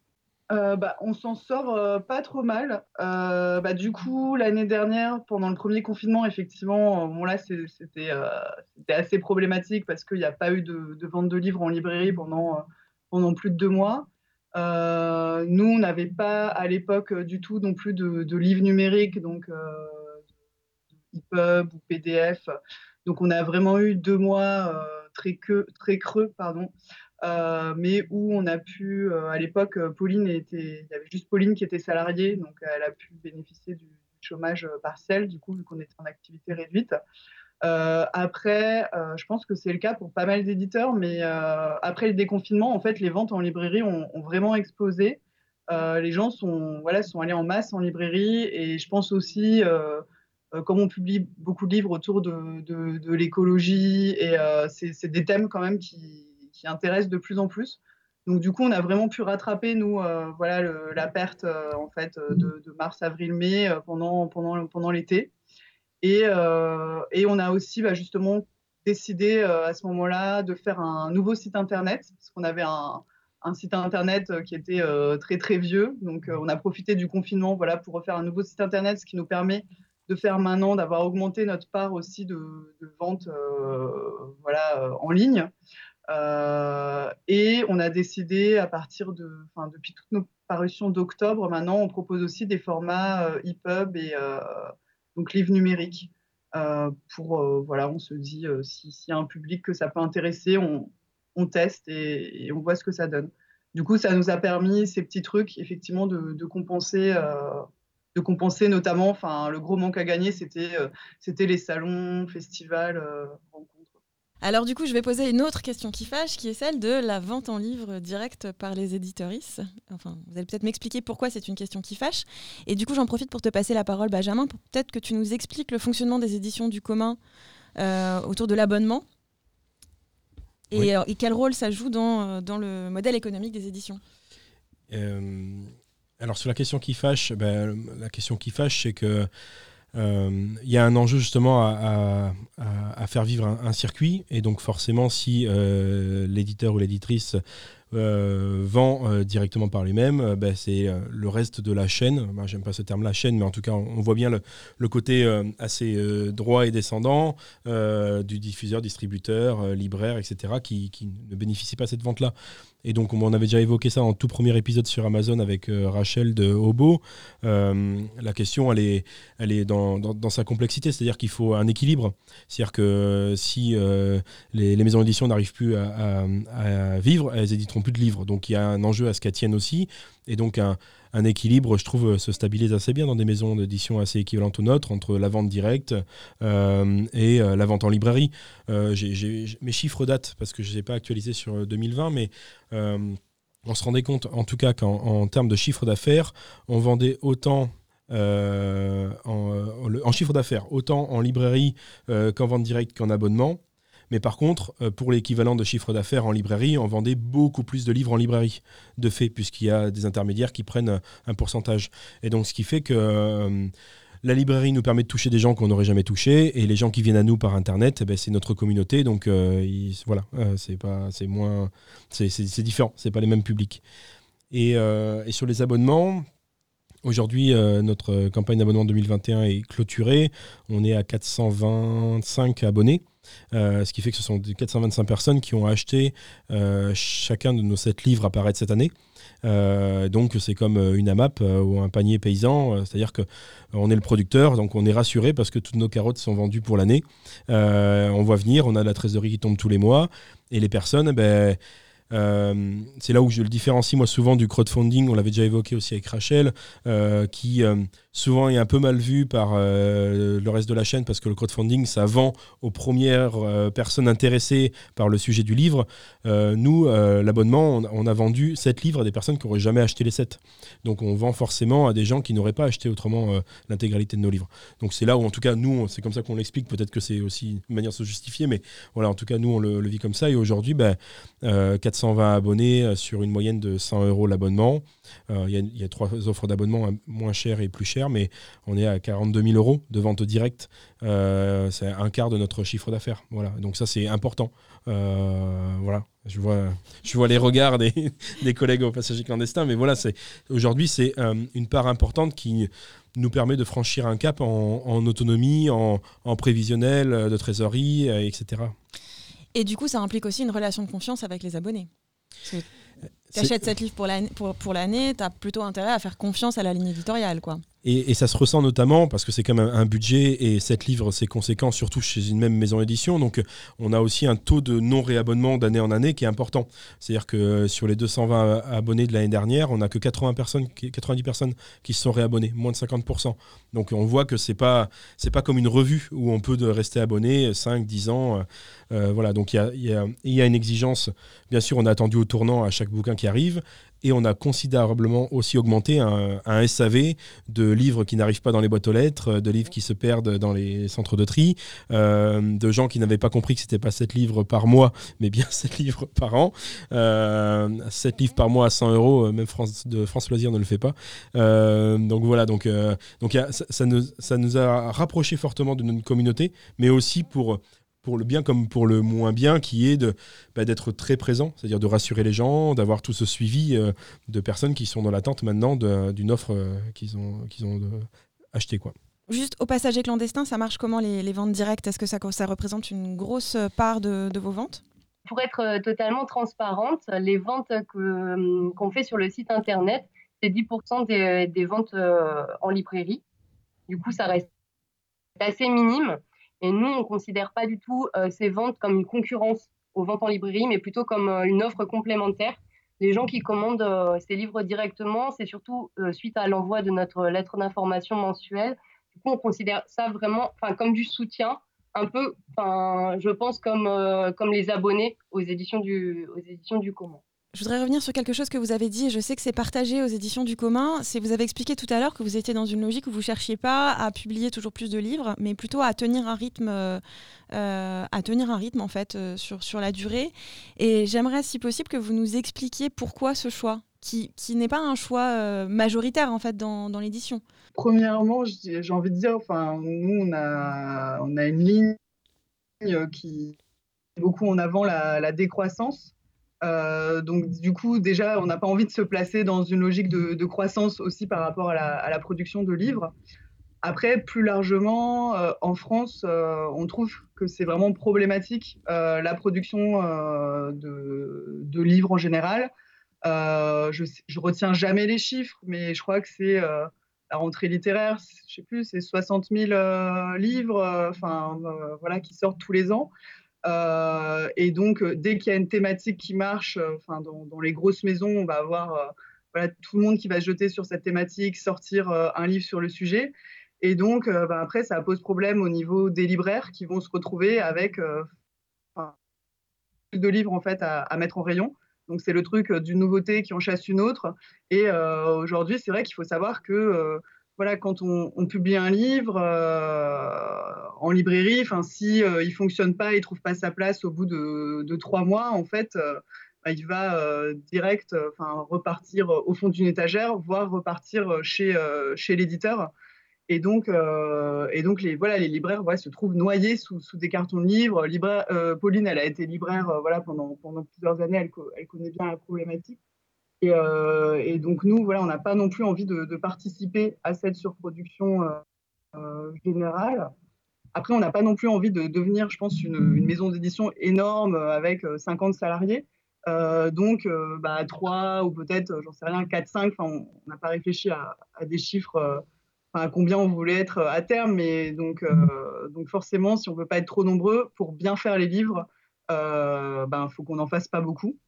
Euh, bah, on s'en sort euh, pas trop mal. Euh, bah, du coup, l'année dernière, pendant le premier confinement, effectivement, bon, là, c'était assez problématique parce qu'il n'y a pas eu de, vente de livres en librairie pendant plus de deux mois. Nous, on n'avait pas à l'époque du tout non plus de, livres numériques, donc EPUB ou PDF. Donc, on a vraiment eu deux mois très, très creux pardon, euh, mais où on a pu, euh, à l'époque, euh, Pauline était, il y avait juste Pauline qui était salariée, donc elle a pu bénéficier du, chômage partiel, du coup, vu qu'on était en activité réduite. Après, je pense que c'est le cas pour pas mal d'éditeurs, mais après le déconfinement, en fait, les ventes en librairie ont, vraiment explosé. les gens sont, voilà, sont allés en masse en librairie et je pense aussi, comme on publie beaucoup de livres autour de, l'écologie, et c'est des thèmes quand même qui, qui intéresse de plus en plus. Donc du coup, on a vraiment pu rattraper nous, euh, voilà, la perte euh, en fait euh, de, mars, avril, mai pendant l'été. Et, et, on a aussi bah, justement décidé à ce moment-là de faire un nouveau site internet parce qu'on avait un, site internet qui était très très vieux. Donc on a profité du confinement voilà pour refaire un nouveau site internet, ce qui nous permet de faire maintenant d'avoir augmenté notre part aussi de, de vente voilà en ligne. Euh, et on a décidé à partir de, depuis toutes nos parutions d'octobre, maintenant, on propose aussi des formats euh, EPUB et euh, donc livres numériques. pour, voilà, on se dit, s'il y a un public que ça peut intéresser, on, teste et, on voit ce que ça donne. Du coup, ça nous a permis ces petits trucs, effectivement, de, compenser de compenser notamment, enfin, le gros manque à gagner, c'était c'était les salons, festivals, alors du coup, je vais poser une autre question qui fâche, qui est celle de la vente en livre directe par les éditoristes. Enfin, vous allez peut-être m'expliquer pourquoi c'est une question qui fâche. Et du coup, j'en profite pour te passer la parole, Benjamin, pour peut-être que tu nous expliques le fonctionnement des éditions du commun euh, autour de l'abonnement. Et, euh, et, quel rôle ça joue dans, euh, dans le modèle économique des éditions? Alors sur la question qui fâche, ben, la question qui fâche, c'est que il y a un enjeu justement à, faire vivre un, circuit. Et donc forcément, si euh, l'éditeur ou l'éditrice euh, vend directement par lui-même, ben, c'est le reste de la chaîne. J'aime pas ce terme la chaîne, mais en tout cas, on, voit bien le, côté assez droit et descendant du diffuseur, distributeur, libraire, etc., qui, ne bénéficie pas de cette vente-là. Et donc, on avait déjà évoqué ça en tout premier épisode sur Amazon avec euh, Rachel de Hobo. Euh, la question, elle est, dans, sa complexité, c'est-à-dire qu'il faut un équilibre. C'est-à-dire que si euh, les, les, maisons d'édition n'arrivent plus à, à, vivre, elles éditeront plus de livres. Donc, il y a un enjeu à ce qu'elles tiennent aussi. Et donc, un, équilibre, je trouve, se stabilise assez bien dans des maisons d'édition assez équivalentes aux nôtres, entre la vente directe euh, et euh, la vente en librairie. Euh, mes chiffres datent, parce que je ne les ai pas actualisés sur 2020, mais on se rendait compte, en tout cas, qu'en termes de chiffre d'affaires, on vendait autant en, chiffre d'affaires, autant en librairie qu'en vente directe qu'en abonnement. Mais par contre, euh, pour l'équivalent de chiffre d'affaires en librairie, on vendait beaucoup plus de livres en librairie, de fait, puisqu'il y a des intermédiaires qui prennent euh, un pourcentage. Et donc, ce qui fait que euh, la librairie nous permet de toucher des gens qu'on n'aurait jamais touchés, et les gens qui viennent à nous par Internet, eh ben, c'est notre communauté. Donc, voilà, c'est pas, c'est moins, c'est pas les mêmes publics. Et sur les abonnements, Aujourd'hui, notre campagne d'abonnement 2021 est clôturée. On est à 425 abonnés. Euh, ce qui fait que ce sont 425 personnes qui ont acheté euh, chacun de nos 7 livres à paraître cette année. Euh, donc c'est comme une AMAP ou un panier paysan, c'est-à-dire que on est le producteur, donc on est rassuré parce que toutes nos carottes sont vendues pour l'année. on voit venir, on a la trésorerie qui tombe tous les mois, et les personnes, ben, euh, c'est là où je le différencie moi souvent du crowdfunding, on l'avait déjà évoqué aussi avec Rachel, euh, qui euh, souvent est un peu mal vu par le reste de la chaîne parce que le crowdfunding, ça vend aux premières personnes intéressées par le sujet du livre. nous, l'abonnement, on, a vendu 7 livres à des personnes qui n'auraient jamais acheté les 7. Donc on vend forcément à des gens qui n'auraient pas acheté autrement l'intégralité de nos livres. Donc c'est là où en tout cas nous, c'est comme ça qu'on l'explique, peut-être que c'est aussi une manière de se justifier, mais voilà, en tout cas nous on le, vit comme ça et aujourd'hui, ben, 400 120 abonnés euh, sur une moyenne de 100 euros l'abonnement. Euh, il y, a trois offres d'abonnement, moins chères et plus d'affaires, mais on est à 42 000 euros de vente directe. c'est un quart de notre chiffre d'affaires. Voilà. Donc ça, c'est important. voilà. Je vois, je vois les regards des, des collègues au passagers clandestins, mais voilà, c'est aujourd'hui, c'est une part importante qui nous permet de franchir un cap en, autonomie, en, prévisionnel, de trésorerie, etc. Et du coup, ça implique aussi une relation de confiance avec les abonnés. Tu achètes cette livre pour l'année, pour, pour tu as plutôt intérêt à faire confiance à la ligne éditoriale. quoi. Et, ça se ressent notamment parce que c'est quand même un budget et cette livre, c'est conséquent, surtout chez une même maison d'édition. Donc, on a aussi un taux de non-réabonnement d'année en année qui est important. C'est-à-dire que sur les 220 abonnés de l'année dernière, on n'a que 80 personnes, 90 personnes qui se sont réabonnées, moins de 50%. Donc, on voit que c'est pas, c'est pas comme une revue où on peut rester abonné 5, 10 ans. Euh, voilà, donc il y a, y a une exigence. Bien sûr, on a attendu au tournant à chaque bouquin qui arrive et on a considérablement aussi augmenté un, SAV de livres qui n'arrivent pas dans les boîtes aux lettres, de livres qui se perdent dans les centres de tri, euh, de gens qui n'avaient pas compris que c'était pas 7 livres par mois, mais bien 7 livres par an. Euh, 7 livres par mois à 100 euros, euh, même France, de France Loisirs ne le fait pas. Euh, donc voilà, donc, donc ça, nous, ça nous a rapprochés fortement de notre communauté, mais aussi pour pour le bien comme pour le moins bien, qui est de bah, d'être très présent, c'est-à-dire de rassurer les gens, d'avoir tout ce suivi euh, de personnes qui sont dans l'attente maintenant d'une offre euh, qu'ils ont, qu'ils ont euh, achetée. Quoi. Juste au passager clandestin, ça marche comment les, ventes directes? Est-ce que ça, ça représente une grosse part de, vos ventes? Pour être totalement transparente, les ventes qu'on fait sur le site internet, c'est 10% des, des ventes en librairie. Du coup, ça reste assez minime. Et nous, on ne considère pas du tout euh, ces ventes comme une concurrence aux ventes en librairie, mais plutôt comme euh, une offre complémentaire. Les gens qui commandent euh, ces livres directement, c'est surtout suite à l'envoi de notre lettre d'information mensuelle. Du coup, on considère ça vraiment comme du soutien, un peu, je pense, comme, comme les abonnés aux éditions du, aux éditions du commun. Je voudrais revenir sur quelque chose que vous avez dit, je sais que c'est partagé aux éditions du commun. C'est vous avez expliqué tout à l'heure que vous étiez dans une logique où vous ne cherchiez pas à publier toujours plus de livres, mais plutôt à tenir un rythme, euh, à tenir un rythme en fait euh, sur, sur la durée. Et j'aimerais, si possible, que vous nous expliquiez pourquoi ce choix, qui, qui n'est pas un choix euh, majoritaire en fait dans, dans l'édition. Premièrement, j'ai envie de dire, enfin, nous on a, on a une ligne qui met beaucoup en avant la décroissance. Euh, donc du coup, déjà, on n'a pas envie de se placer dans une logique de, croissance aussi par rapport à la, production de livres. Après, plus largement, euh, en France, euh, on trouve que c'est vraiment problématique la production de, livres en général. je, je retiens jamais les chiffres, mais je crois que c'est la rentrée littéraire, je sais plus, c'est 60 000 livres, enfin voilà, qui sortent tous les ans. Euh, et donc, euh, dès qu'il y a une thématique qui marche, euh, enfin, dans, les grosses maisons, on va avoir voilà, tout le monde qui va se jeter sur cette thématique, sortir un livre sur le sujet. Et donc, ben, après, ça pose problème au niveau des libraires qui vont se retrouver avec plus de livres en fait à, mettre en rayon. Donc, c'est le truc d'une nouveauté qui en chasse une autre. Et aujourd'hui, c'est vrai qu'il faut savoir que voilà, quand on, publie un livre euh, en librairie, enfin, si euh, il fonctionne pas, il trouve pas sa place au bout de, trois mois, en fait, euh, bah, il va direct, enfin, repartir au fond d'une étagère, voire repartir chez l'éditeur. Et donc, et donc les, voilà, les libraires se trouvent noyés sous, des cartons de livres. Pauline, elle a été libraire voilà, pendant, plusieurs années, elle connaît bien la problématique. Euh, et, donc nous, voilà, on n'a pas non plus envie de, participer à cette surproduction euh, euh, générale. Après, on n'a pas non plus envie de devenir, je pense, une, maison d'édition énorme avec 50 salariés. donc, bah, 3 ou peut-être, j'en sais rien, 4, 5, on n'a pas réfléchi à, des chiffres, à combien on voulait être à terme. Mais donc, donc forcément, si on ne veut pas être trop nombreux, pour bien faire les livres, il ben, faut qu'on n'en fasse pas beaucoup.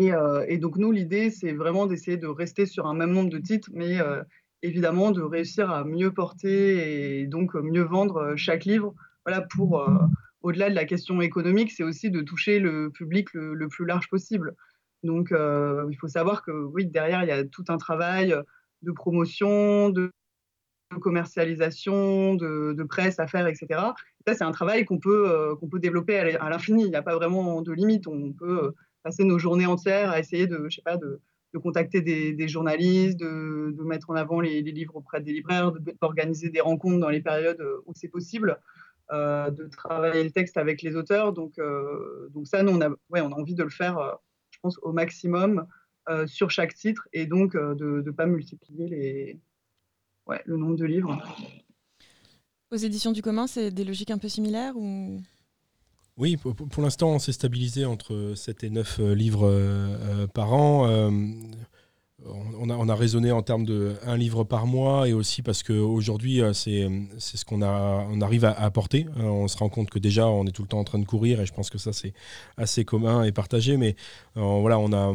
Euh, et, donc nous, l'idée, c'est vraiment d'essayer de rester sur un même nombre de titres, mais euh, évidemment de réussir à mieux porter et donc mieux vendre euh, chaque livre. Voilà, pour au-delà de la question économique, c'est aussi de toucher le public le, plus large possible. Donc il faut savoir que oui, derrière, il y a tout un travail de promotion, de commercialisation, de, presse à faire, etc. ça, c'est un travail qu'on peut, qu'on peut développer à l'infini. Il n'y a pas vraiment de limite. On peut passer nos journées entières à essayer de, je sais pas, de, de contacter des, journalistes, de, mettre en avant les, livres auprès des libraires, d'organiser des rencontres dans les périodes où c'est possible, de travailler le texte avec les auteurs. Donc, donc ça, nous, on a, ouais, on a envie de le faire, je pense, au maximum sur chaque titre et donc de ne pas multiplier les, ouais, le nombre de livres. Aux éditions du commun, c'est des logiques un peu similaires ou? Oui, pour, l'instant, on s'est stabilisé entre 7 et 9 euh, livres euh, euh, par an. on, a, on a raisonné en termes de un livre par mois et aussi parce qu'aujourd'hui, c'est ce qu'on on arrive à, apporter. on se rend compte que déjà, on est tout le temps en train de courir et je pense que ça, c'est assez commun et partagé. Mais voilà, on a,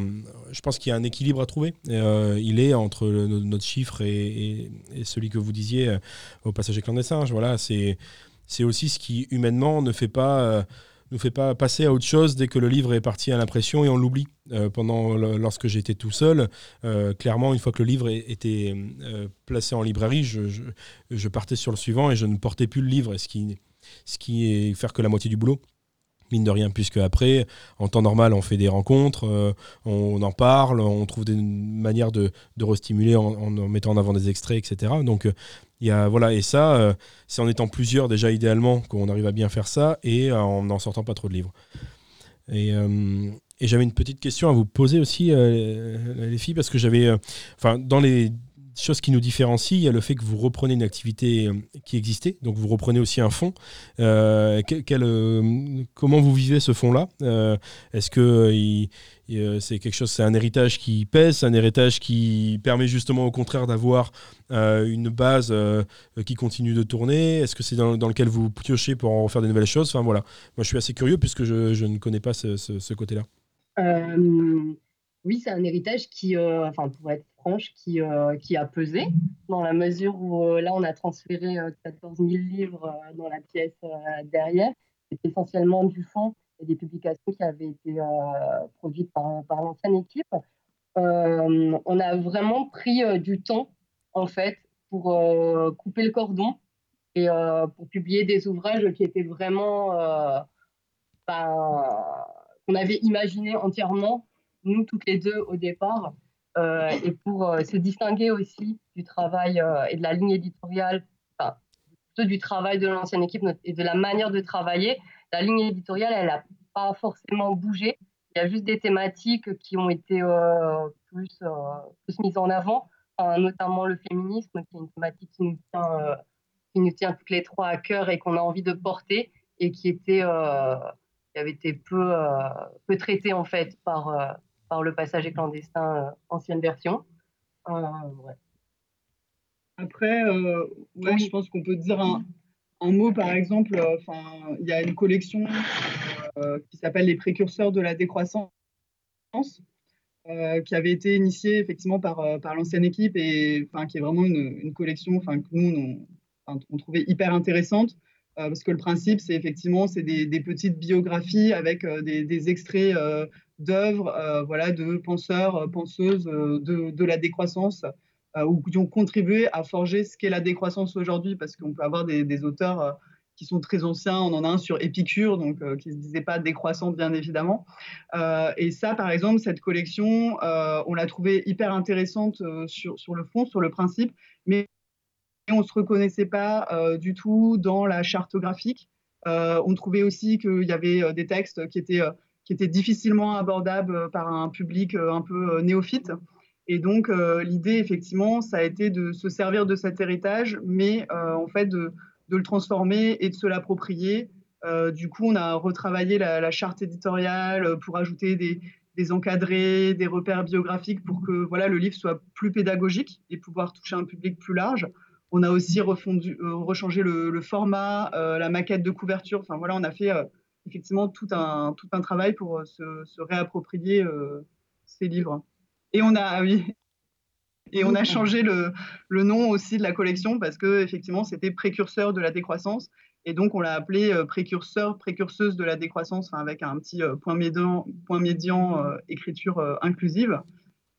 je pense qu'il y a un équilibre à trouver. il est entre notre chiffre et, celui que vous disiez au passager clandestin. Voilà, c'est aussi ce qui humainement ne fait pas nous fait pas passer à autre chose dès que le livre est parti à l'impression et on l'oublie. Euh, pendant lorsque j'étais tout seul, euh, clairement, une fois que le livre était euh, placé en librairie, je, partais sur le suivant et je ne portais plus le livre, ce qui, ce qui est faire que la moitié du boulot mine de rien, puisque après, en temps normal, on fait des rencontres, on, en parle, on trouve des manières de, de restimuler en, en, mettant en avant des extraits, etc. Donc, il y a, voilà, et ça, euh, c'est en étant plusieurs déjà idéalement qu'on arrive à bien faire ça et en n'en sortant pas trop de livres. Et, euh, et j'avais une petite question à vous poser aussi, euh, les filles, parce que j'avais, enfin, dans les chose qui nous différencie, il y a le fait que vous reprenez une activité euh, qui existait, donc vous reprenez aussi un fonds. Euh, euh, comment vous vivez ce fonds-là Est-ce que c'est quelque chose, c'est un héritage qui pèse, un héritage qui permet justement au contraire d'avoir une base qui continue de tourner? Est-ce que c'est dans, lequel vous piochez pour en faire des nouvelles choses? Enfin voilà, moi je suis assez curieux puisque je, ne connais pas ce, ce côté-là. Oui, c'est un héritage qui, enfin pour être qui, euh, qui a pesé, dans la mesure où euh, là, on a transféré 14 euh, 000 livres dans la pièce derrière. C'est essentiellement du fond et des publications qui avaient été produites par, par l'ancienne équipe. on a vraiment pris du temps, en fait, pour couper le cordon et pour publier des ouvrages qui étaient vraiment ben, qu'on avait imaginé entièrement, nous toutes les deux au départ, euh, et pour euh, se distinguer aussi du travail euh, et de la ligne éditoriale, enfin, plutôt du travail de l'ancienne équipe et de la manière de travailler, la ligne éditoriale, elle n'a pas forcément bougé. Il y a juste des thématiques qui ont été plus, plus mises en avant, notamment le féminisme, qui est une thématique qui nous tient, qui nous tient toutes les trois à cœur et qu'on a envie de porter et qui était qui avait été peu, peu traité en fait par, par le passager clandestin euh, ancienne version. Euh, Après, euh, ouais, je pense qu'on peut dire un, un mot, par exemple, enfin, il y a une collection qui s'appelle Les précurseurs de la décroissance, qui avait été initiée effectivement par, par l'ancienne équipe et enfin, qui est vraiment une, une collection enfin, que nous, on, on, trouvait hyper intéressante. parce que le principe, c'est effectivement c'est des, des, petites biographies avec des, des, extraits d'œuvres euh, voilà, de penseurs, euh, penseuses euh, de, la décroissance ou qui ont contribué à forger ce qu'est la décroissance aujourd'hui, parce qu'on peut avoir des, auteurs qui sont très anciens. On en a un sur Épicure, donc qui ne se disait pas décroissant, bien évidemment. Et ça, par exemple, cette collection, on l'a trouvée hyper intéressante sur, sur, le fond, sur le principe, mais on ne se reconnaissait pas du tout dans la charte graphique. on trouvait aussi qu'il y avait des textes qui étaient qui était difficilement abordable euh, par un public euh, un peu euh, néophyte. Et donc, l'idée, effectivement, ça a été de se servir de cet héritage, mais en fait, de, le transformer et de se l'approprier. du coup, on a retravaillé la, charte éditoriale pour ajouter des, des, encadrés, des repères biographiques pour que voilà, le livre soit plus pédagogique et pouvoir toucher un public plus large. On a aussi refondu, rechangé le, le format, la maquette de couverture. Enfin, voilà, on a fait effectivement tout un, tout un travail pour euh, se, réapproprier euh, ces livres. Et on a, ah oui, et on a changé le, le, nom aussi de la collection parce que effectivement c'était précurseur de la décroissance et donc on l'a appelé euh, précurseur, précurseuse de la décroissance avec un petit point médian, point médian écriture inclusive.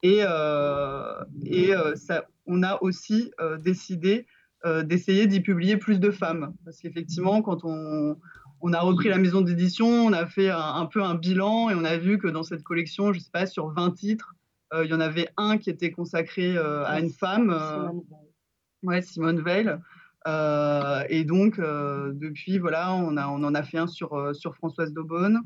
Et, et ça, on a aussi décidé d'essayer d'y publier plus de femmes parce qu'effectivement quand on, on a repris la maison d'édition, on a fait un, peu un bilan et on a vu que dans cette collection, je ne sais pas, sur 20 titres, il y en avait un qui était consacré à une femme, Simone Veil. ouais, Simone Veil. et donc, depuis, voilà, on, a, on en a fait un sur, sur Françoise Daubonne.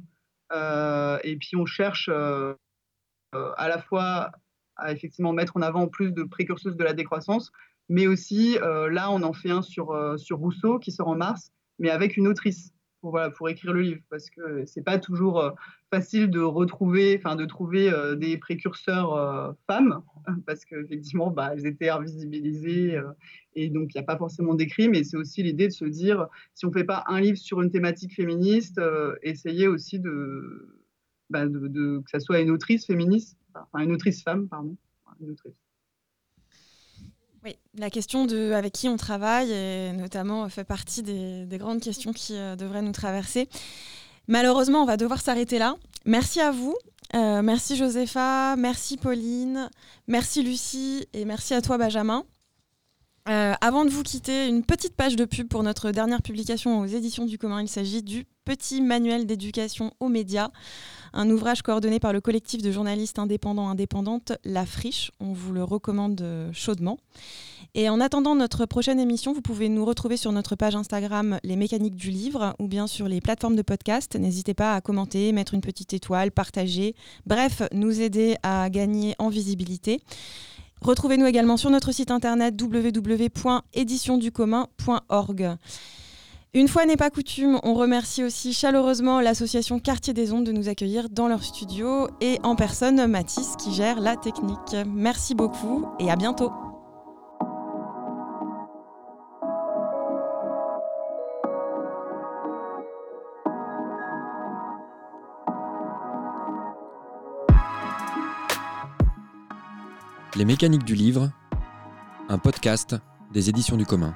et puis, on cherche à la fois à effectivement mettre en avant plus de précurseuses de la décroissance, mais aussi, là, on en fait un sur, sur Rousseau qui sort en mars, mais avec une autrice pour, voilà, pour écrire le livre, parce que c'est pas toujours euh, facile de retrouver, enfin de trouver euh, des précurseurs euh, femmes, parce qu'effectivement, bah, elles étaient invisibilisées, et donc il n'y a pas forcément d'écrit, mais c'est aussi l'idée de se dire, si on fait pas un livre sur une thématique féministe, essayer aussi de, bah, de, que ça soit une autrice féministe, enfin une autrice femme, pardon, une autrice. Oui, la question de avec qui on travaille, et notamment, fait partie des, grandes questions qui euh, devraient nous traverser. Malheureusement, on va devoir s'arrêter là. Merci à vous. Euh, merci Josepha, merci Pauline, merci Lucie et merci à toi Benjamin. Euh, avant de vous quitter, une petite page de pub pour notre dernière publication aux éditions du commun. Il s'agit du Petit manuel d'éducation aux médias, un ouvrage coordonné par le collectif de journalistes indépendants indépendantes La Friche. On vous le recommande euh, chaudement. Et en attendant notre prochaine émission, vous pouvez nous retrouver sur notre page Instagram Les Mécaniques du Livre ou bien sur les plateformes de podcast. N'hésitez pas à commenter, mettre une petite étoile, partager, bref, nous aider à gagner en visibilité. Retrouvez-nous également sur notre site internet www.éditionducommun.org. Une fois n'est pas coutume, on remercie aussi chaleureusement l'association Quartier des Ondes de nous accueillir dans leur studio et en personne Mathis qui gère la technique. Merci beaucoup et à bientôt. Les mécaniques du livre, un podcast des éditions du commun.